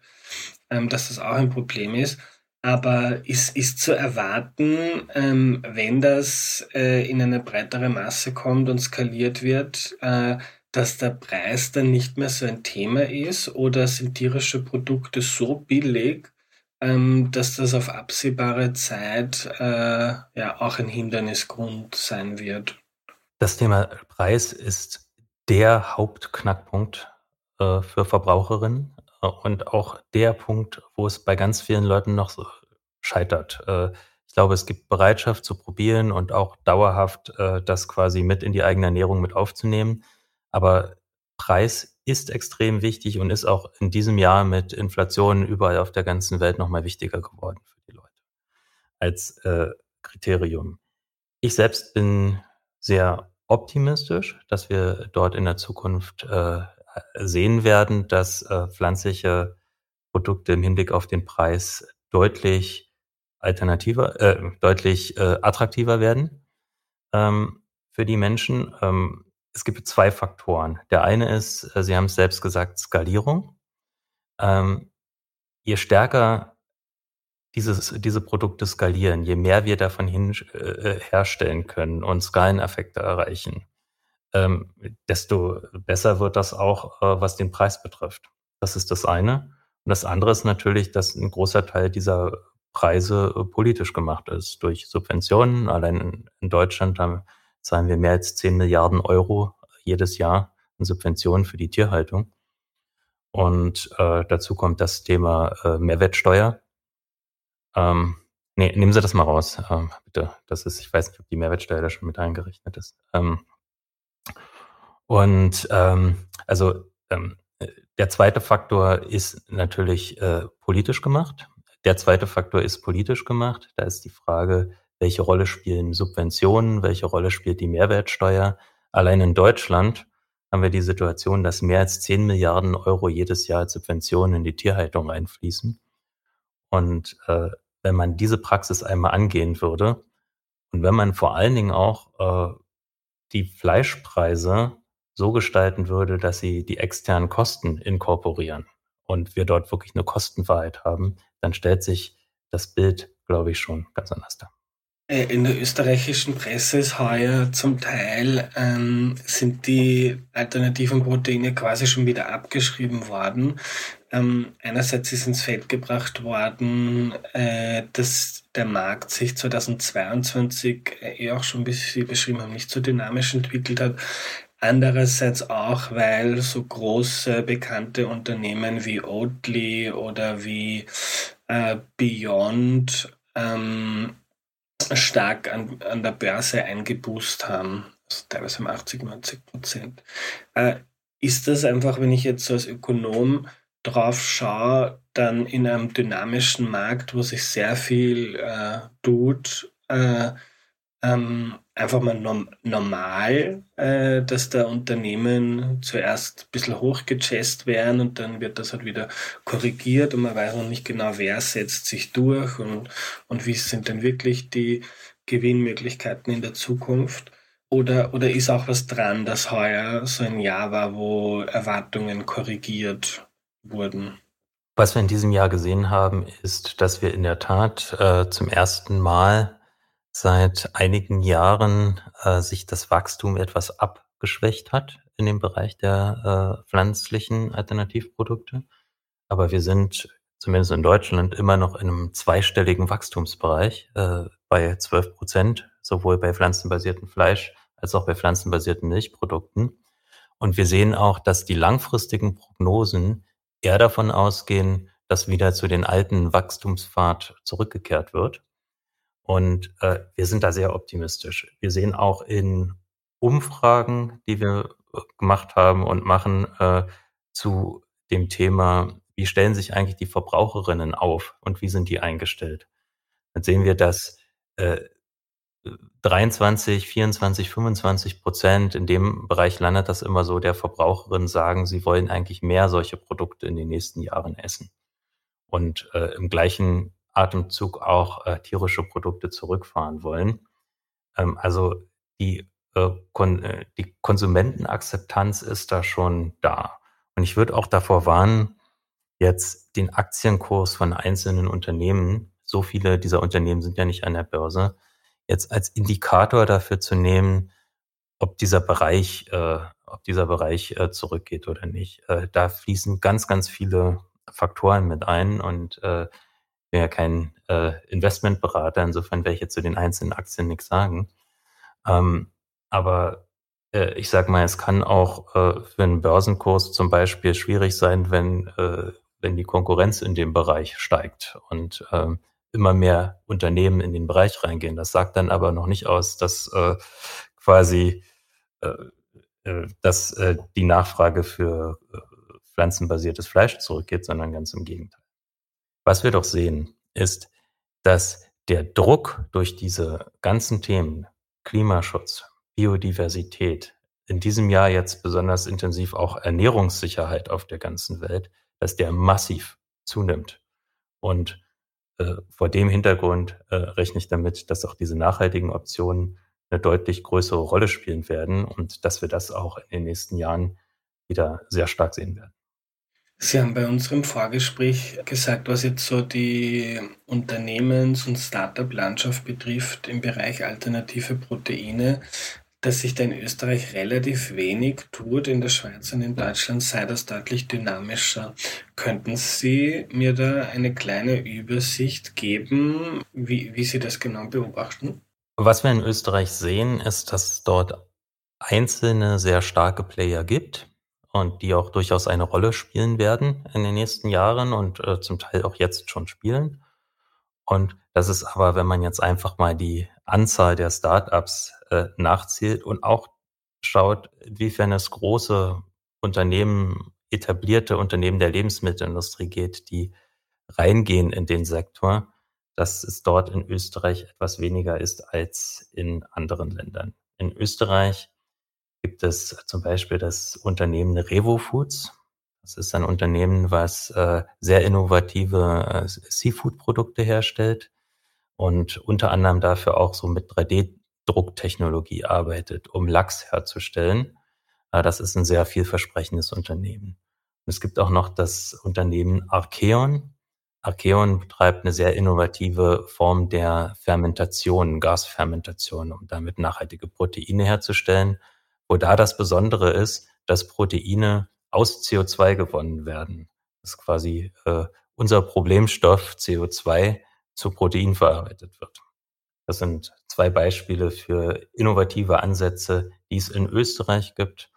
ähm, dass das auch ein Problem ist. Aber ist, ist zu erwarten, ähm, wenn das äh, in eine breitere Masse kommt und skaliert wird, äh, dass der Preis dann nicht mehr so ein Thema ist? Oder sind tierische Produkte so billig, ähm, dass das auf absehbare Zeit äh, ja auch ein Hindernisgrund sein wird? Das Thema Preis ist der Hauptknackpunkt äh, für Verbraucherinnen und auch der Punkt, wo es bei ganz vielen Leuten noch so scheitert. Äh, ich glaube, es gibt Bereitschaft zu probieren und auch dauerhaft äh, das quasi mit in die eigene Ernährung mit aufzunehmen. Aber Preis ist extrem wichtig und ist auch in diesem Jahr mit Inflation überall auf der ganzen Welt nochmal wichtiger geworden für die Leute als äh, Kriterium. Ich selbst bin sehr optimistisch, dass wir dort in der Zukunft äh, sehen werden, dass äh, pflanzliche Produkte im Hinblick auf den Preis deutlich alternativer, äh, deutlich äh, attraktiver werden ähm, für die Menschen. Ähm, es gibt zwei Faktoren. Der eine ist, äh, Sie haben es selbst gesagt, Skalierung. Ähm, je stärker dieses, diese Produkte skalieren, je mehr wir davon hin, äh, herstellen können und Skaleneffekte erreichen, ähm, desto besser wird das auch, äh, was den Preis betrifft. Das ist das eine. Und das andere ist natürlich, dass ein großer Teil dieser Preise äh, politisch gemacht ist durch Subventionen. Allein in Deutschland haben, zahlen wir mehr als 10 Milliarden Euro jedes Jahr in Subventionen für die Tierhaltung. Und äh, dazu kommt das Thema äh, Mehrwertsteuer. Ähm, nee, nehmen Sie das mal raus, ähm, bitte. Das ist, ich weiß nicht, ob die Mehrwertsteuer da schon mit eingerechnet ist. Ähm, und ähm, also ähm, der zweite Faktor ist natürlich äh, politisch gemacht. Der zweite Faktor ist politisch gemacht. Da ist die Frage, welche Rolle spielen Subventionen, welche Rolle spielt die Mehrwertsteuer. Allein in Deutschland haben wir die Situation, dass mehr als 10 Milliarden Euro jedes Jahr als Subventionen in die Tierhaltung einfließen. Und äh, wenn man diese Praxis einmal angehen würde und wenn man vor allen Dingen auch äh, die Fleischpreise so gestalten würde, dass sie die externen Kosten inkorporieren und wir dort wirklich eine Kostenwahrheit haben, dann stellt sich das Bild, glaube ich, schon ganz anders dar. Äh, in der österreichischen Presse ist heuer zum Teil ähm, sind die alternativen Proteine quasi schon wieder abgeschrieben worden. Ähm, einerseits ist ins Feld gebracht worden, äh, dass der Markt sich 2022 äh, eh auch schon, wie Sie beschrieben haben, nicht so dynamisch entwickelt hat. Andererseits auch, weil so große bekannte Unternehmen wie Oatly oder wie äh, Beyond ähm, stark an, an der Börse eingeboost haben, also teilweise um 80, 90 Prozent. Äh, ist das einfach, wenn ich jetzt so als Ökonom drauf schaue, dann in einem dynamischen Markt, wo sich sehr viel äh, tut, äh, ähm, einfach mal norm normal, äh, dass da Unternehmen zuerst ein bisschen hochgechest werden und dann wird das halt wieder korrigiert und man weiß noch nicht genau, wer setzt sich durch und, und wie sind denn wirklich die Gewinnmöglichkeiten in der Zukunft. Oder, oder ist auch was dran, dass heuer so ein Jahr war, wo Erwartungen korrigiert wurden? Was wir in diesem Jahr gesehen haben, ist, dass wir in der Tat äh, zum ersten Mal seit einigen Jahren äh, sich das Wachstum etwas abgeschwächt hat in dem Bereich der äh, pflanzlichen Alternativprodukte. Aber wir sind zumindest in Deutschland immer noch in einem zweistelligen Wachstumsbereich äh, bei 12 Prozent, sowohl bei pflanzenbasiertem Fleisch als auch bei pflanzenbasierten Milchprodukten. Und wir sehen auch, dass die langfristigen Prognosen eher davon ausgehen, dass wieder zu den alten Wachstumspfad zurückgekehrt wird. Und äh, wir sind da sehr optimistisch. Wir sehen auch in Umfragen, die wir äh, gemacht haben und machen äh, zu dem Thema, wie stellen sich eigentlich die Verbraucherinnen auf und wie sind die eingestellt? Dann sehen wir, dass äh, 23, 24, 25 Prozent, in dem Bereich landet das immer so, der Verbraucherinnen sagen, sie wollen eigentlich mehr solche Produkte in den nächsten Jahren essen. Und äh, im gleichen Atemzug auch äh, tierische Produkte zurückfahren wollen. Ähm, also die, äh, kon äh, die Konsumentenakzeptanz ist da schon da. Und ich würde auch davor warnen, jetzt den Aktienkurs von einzelnen Unternehmen, so viele dieser Unternehmen sind ja nicht an der Börse, jetzt als Indikator dafür zu nehmen, ob dieser Bereich, äh, ob dieser Bereich äh, zurückgeht oder nicht. Äh, da fließen ganz, ganz viele Faktoren mit ein und äh, bin ja kein äh, Investmentberater, insofern werde ich jetzt zu den einzelnen Aktien nichts sagen. Ähm, aber äh, ich sage mal, es kann auch äh, für einen Börsenkurs zum Beispiel schwierig sein, wenn, äh, wenn die Konkurrenz in dem Bereich steigt und äh, immer mehr Unternehmen in den Bereich reingehen. Das sagt dann aber noch nicht aus, dass äh, quasi äh, dass die Nachfrage für pflanzenbasiertes Fleisch zurückgeht, sondern ganz im Gegenteil. Was wir doch sehen, ist, dass der Druck durch diese ganzen Themen Klimaschutz, Biodiversität, in diesem Jahr jetzt besonders intensiv auch Ernährungssicherheit auf der ganzen Welt, dass der massiv zunimmt. Und äh, vor dem Hintergrund äh, rechne ich damit, dass auch diese nachhaltigen Optionen eine deutlich größere Rolle spielen werden und dass wir das auch in den nächsten Jahren wieder sehr stark sehen werden. Sie haben bei unserem Vorgespräch gesagt, was jetzt so die Unternehmens- und Startup-Landschaft betrifft im Bereich alternative Proteine, dass sich da in Österreich relativ wenig tut. In der Schweiz und in Deutschland sei das deutlich dynamischer. Könnten Sie mir da eine kleine Übersicht geben, wie, wie Sie das genau beobachten? Was wir in Österreich sehen, ist, dass es dort einzelne sehr starke Player gibt, und die auch durchaus eine Rolle spielen werden in den nächsten Jahren und äh, zum Teil auch jetzt schon spielen. Und das ist aber, wenn man jetzt einfach mal die Anzahl der Startups äh, nachzählt und auch schaut, inwiefern es große Unternehmen, etablierte Unternehmen der Lebensmittelindustrie geht, die reingehen in den Sektor, dass es dort in Österreich etwas weniger ist als in anderen Ländern. In Österreich gibt es zum Beispiel das Unternehmen Revo Foods. Das ist ein Unternehmen, was äh, sehr innovative äh, Seafood-Produkte herstellt und unter anderem dafür auch so mit 3D-Drucktechnologie arbeitet, um Lachs herzustellen. Äh, das ist ein sehr vielversprechendes Unternehmen. Und es gibt auch noch das Unternehmen Archeon. Archeon betreibt eine sehr innovative Form der Fermentation, Gasfermentation, um damit nachhaltige Proteine herzustellen wo da das Besondere ist, dass Proteine aus CO2 gewonnen werden. Das ist quasi äh, unser Problemstoff CO2 zu Protein verarbeitet wird. Das sind zwei Beispiele für innovative Ansätze, die es in Österreich gibt.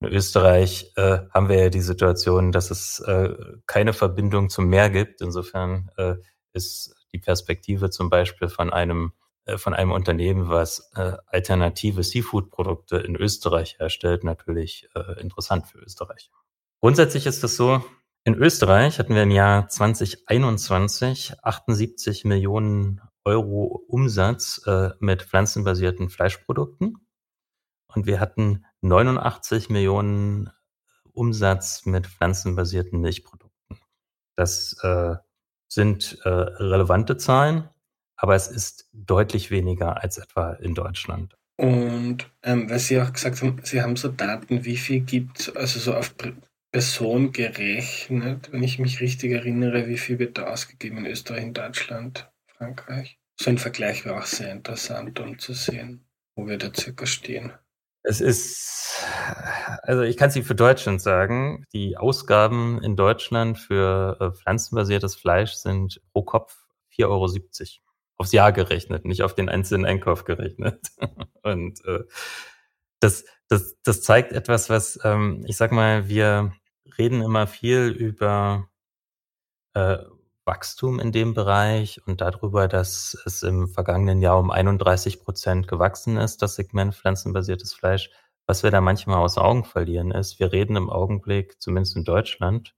In Österreich äh, haben wir ja die Situation, dass es äh, keine Verbindung zum Meer gibt. Insofern äh, ist die Perspektive zum Beispiel von einem von einem Unternehmen, was äh, alternative Seafood-Produkte in Österreich herstellt, natürlich äh, interessant für Österreich. Grundsätzlich ist es so, in Österreich hatten wir im Jahr 2021 78 Millionen Euro Umsatz äh, mit pflanzenbasierten Fleischprodukten und wir hatten 89 Millionen Umsatz mit pflanzenbasierten Milchprodukten. Das äh, sind äh, relevante Zahlen, aber es ist deutlich weniger als etwa in Deutschland. Und ähm, weil Sie auch gesagt haben, Sie haben so Daten, wie viel gibt, also so auf Person gerechnet, wenn ich mich richtig erinnere, wie viel wird da ausgegeben in Österreich, in Deutschland, Frankreich? So ein Vergleich wäre auch sehr interessant, um zu sehen, wo wir da circa stehen. Es ist, also ich kann es Ihnen für Deutschland sagen, die Ausgaben in Deutschland für äh, pflanzenbasiertes Fleisch sind pro Kopf 4,70 Euro. Aufs Jahr gerechnet, nicht auf den einzelnen Einkauf gerechnet. <laughs> Und äh, das, das, das zeigt etwas, was, ähm, ich sag mal, wir reden immer viel über äh, Wachstum in dem Bereich und darüber, dass es im vergangenen Jahr um 31 Prozent gewachsen ist, das Segment pflanzenbasiertes Fleisch. Was wir da manchmal aus Augen verlieren ist, wir reden im Augenblick, zumindest in Deutschland,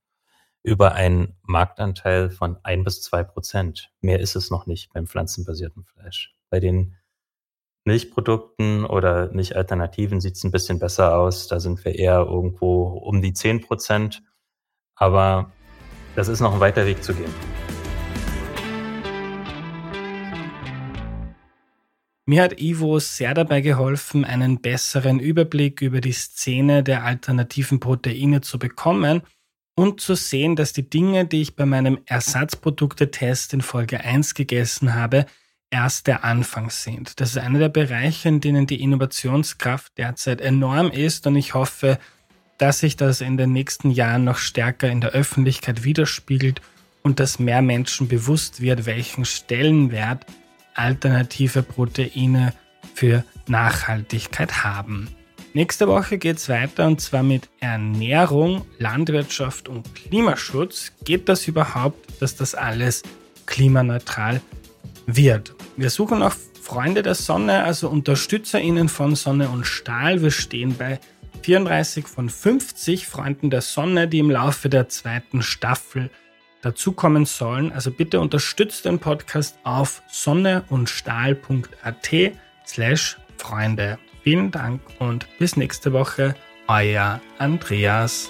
über einen Marktanteil von ein bis zwei Prozent. Mehr ist es noch nicht beim pflanzenbasierten Fleisch. Bei den Milchprodukten oder Milchalternativen sieht es ein bisschen besser aus. Da sind wir eher irgendwo um die zehn Prozent. Aber das ist noch ein weiter Weg zu gehen. Mir hat Ivo sehr dabei geholfen, einen besseren Überblick über die Szene der alternativen Proteine zu bekommen und zu sehen, dass die Dinge, die ich bei meinem Ersatzproduktetest in Folge 1 gegessen habe, erst der Anfang sind. Das ist einer der Bereiche, in denen die Innovationskraft derzeit enorm ist und ich hoffe, dass sich das in den nächsten Jahren noch stärker in der Öffentlichkeit widerspiegelt und dass mehr Menschen bewusst wird, welchen Stellenwert alternative Proteine für Nachhaltigkeit haben. Nächste Woche geht es weiter und zwar mit Ernährung, Landwirtschaft und Klimaschutz. Geht das überhaupt, dass das alles klimaneutral wird? Wir suchen auch Freunde der Sonne, also UnterstützerInnen von Sonne und Stahl. Wir stehen bei 34 von 50 Freunden der Sonne, die im Laufe der zweiten Staffel dazukommen sollen. Also bitte unterstützt den Podcast auf sonneundstahl.at slash Freunde. Vielen Dank und bis nächste Woche. Euer Andreas.